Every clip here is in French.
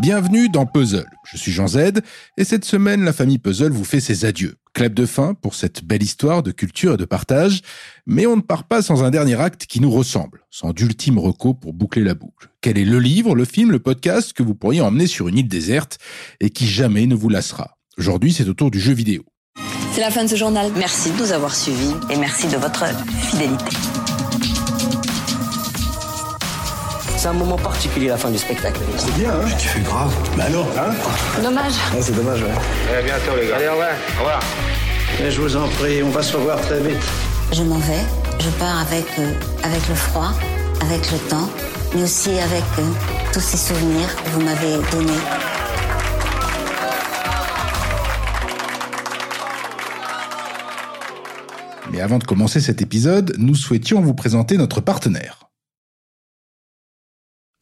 Bienvenue dans Puzzle. Je suis Jean Z et cette semaine, la famille Puzzle vous fait ses adieux. Clap de fin pour cette belle histoire de culture et de partage, mais on ne part pas sans un dernier acte qui nous ressemble, sans d'ultime recours pour boucler la boucle. Quel est le livre, le film, le podcast que vous pourriez emmener sur une île déserte et qui jamais ne vous lassera? Aujourd'hui, c'est au tour du jeu vidéo. C'est la fin de ce journal. Merci de nous avoir suivis et merci de votre fidélité. C'est un moment particulier, la fin du spectacle. C'est bien, hein Tu fais grave. Bah non, hein Dommage. Ouais, c'est dommage, ouais. À bientôt, les gars. Allez, au revoir. Au revoir. Mais je vous en prie, on va se revoir très vite. Je m'en vais. Je pars avec, euh, avec le froid, avec le temps, mais aussi avec euh, tous ces souvenirs que vous m'avez donnés. Mais avant de commencer cet épisode, nous souhaitions vous présenter notre partenaire.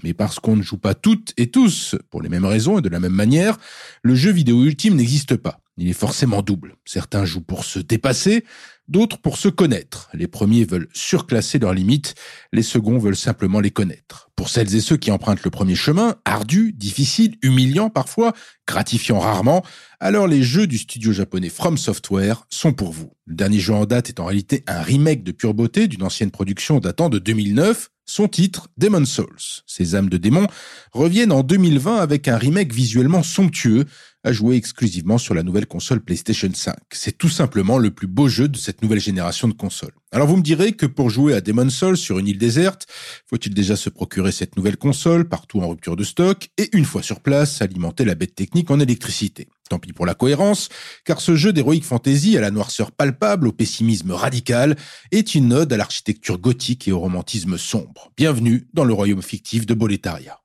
Mais parce qu'on ne joue pas toutes et tous pour les mêmes raisons et de la même manière, le jeu vidéo ultime n'existe pas. Il est forcément double. Certains jouent pour se dépasser, d'autres pour se connaître. Les premiers veulent surclasser leurs limites, les seconds veulent simplement les connaître. Pour celles et ceux qui empruntent le premier chemin, ardu, difficile, humiliant parfois, gratifiant rarement, alors les jeux du studio japonais From Software sont pour vous. Le dernier jeu en date est en réalité un remake de pure beauté d'une ancienne production datant de 2009, son titre, Demon Souls. Ces âmes de démons reviennent en 2020 avec un remake visuellement somptueux à jouer exclusivement sur la nouvelle console PlayStation 5. C'est tout simplement le plus beau jeu de cette nouvelle génération de consoles. Alors vous me direz que pour jouer à Demon Souls sur une île déserte, faut-il déjà se procurer cette nouvelle console partout en rupture de stock et une fois sur place alimenter la bête technique en électricité? Tant pis pour la cohérence, car ce jeu d'Heroic Fantasy à la noirceur palpable, au pessimisme radical, est une ode à l'architecture gothique et au romantisme sombre. Bienvenue dans le royaume fictif de Boletaria.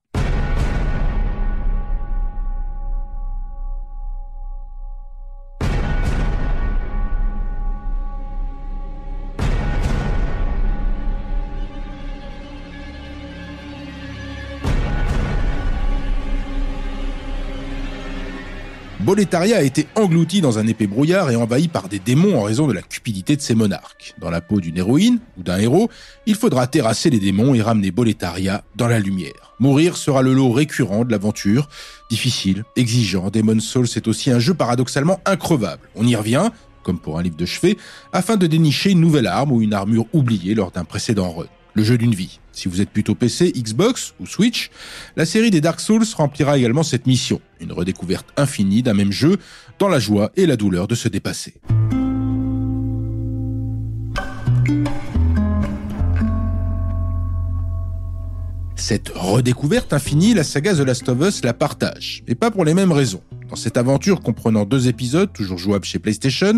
Boletaria a été englouti dans un épais brouillard et envahi par des démons en raison de la cupidité de ses monarques. Dans la peau d'une héroïne ou d'un héros, il faudra terrasser les démons et ramener Boletaria dans la lumière. Mourir sera le lot récurrent de l'aventure, difficile, exigeant. Demon Souls est aussi un jeu paradoxalement increvable. On y revient, comme pour un livre de chevet, afin de dénicher une nouvelle arme ou une armure oubliée lors d'un précédent run. Le jeu d'une vie. Si vous êtes plutôt PC, Xbox ou Switch, la série des Dark Souls remplira également cette mission, une redécouverte infinie d'un même jeu, dans la joie et la douleur de se dépasser. Cette redécouverte infinie, la saga The Last of Us la partage, et pas pour les mêmes raisons. Dans cette aventure comprenant deux épisodes, toujours jouables chez PlayStation,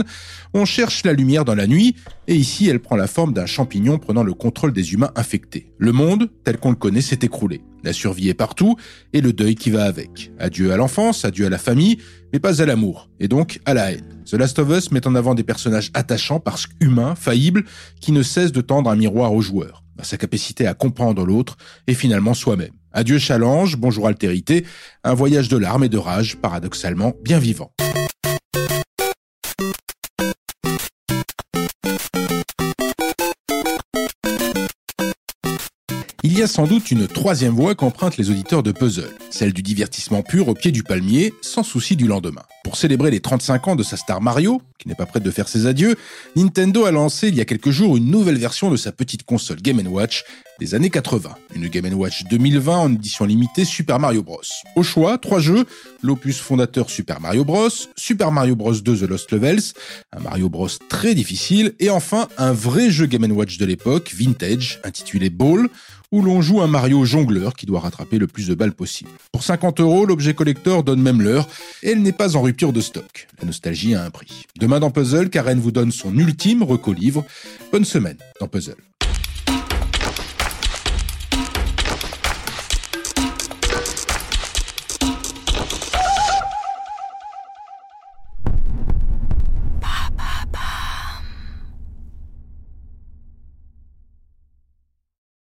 on cherche la lumière dans la nuit, et ici elle prend la forme d'un champignon prenant le contrôle des humains infectés. Le monde, tel qu'on le connaît, s'est écroulé. La survie est partout, et le deuil qui va avec. Adieu à l'enfance, adieu à la famille, mais pas à l'amour, et donc à la haine. The Last of Us met en avant des personnages attachants parce qu'humains, faillibles, qui ne cessent de tendre un miroir aux joueurs à sa capacité à comprendre l'autre et finalement soi-même. Adieu challenge, bonjour altérité, un voyage de larmes et de rage paradoxalement bien vivant. Il y a sans doute une troisième voie qu'empruntent les auditeurs de puzzle, celle du divertissement pur au pied du palmier, sans souci du lendemain. Pour célébrer les 35 ans de sa star Mario, qui n'est pas prête de faire ses adieux, Nintendo a lancé il y a quelques jours une nouvelle version de sa petite console Game Watch des années 80. Une Game Watch 2020 en édition limitée Super Mario Bros. Au choix, trois jeux, l'opus fondateur Super Mario Bros, Super Mario Bros 2 The Lost Levels, un Mario Bros très difficile, et enfin un vrai jeu Game Watch de l'époque, vintage, intitulé Ball, où l'on joue un Mario jongleur qui doit rattraper le plus de balles possible. Pour 50 euros, l'objet collector donne même l'heure, et elle n'est pas en de stock. La nostalgie a un prix. Demain dans Puzzle, Karen vous donne son ultime reco livre. Bonne semaine dans Puzzle.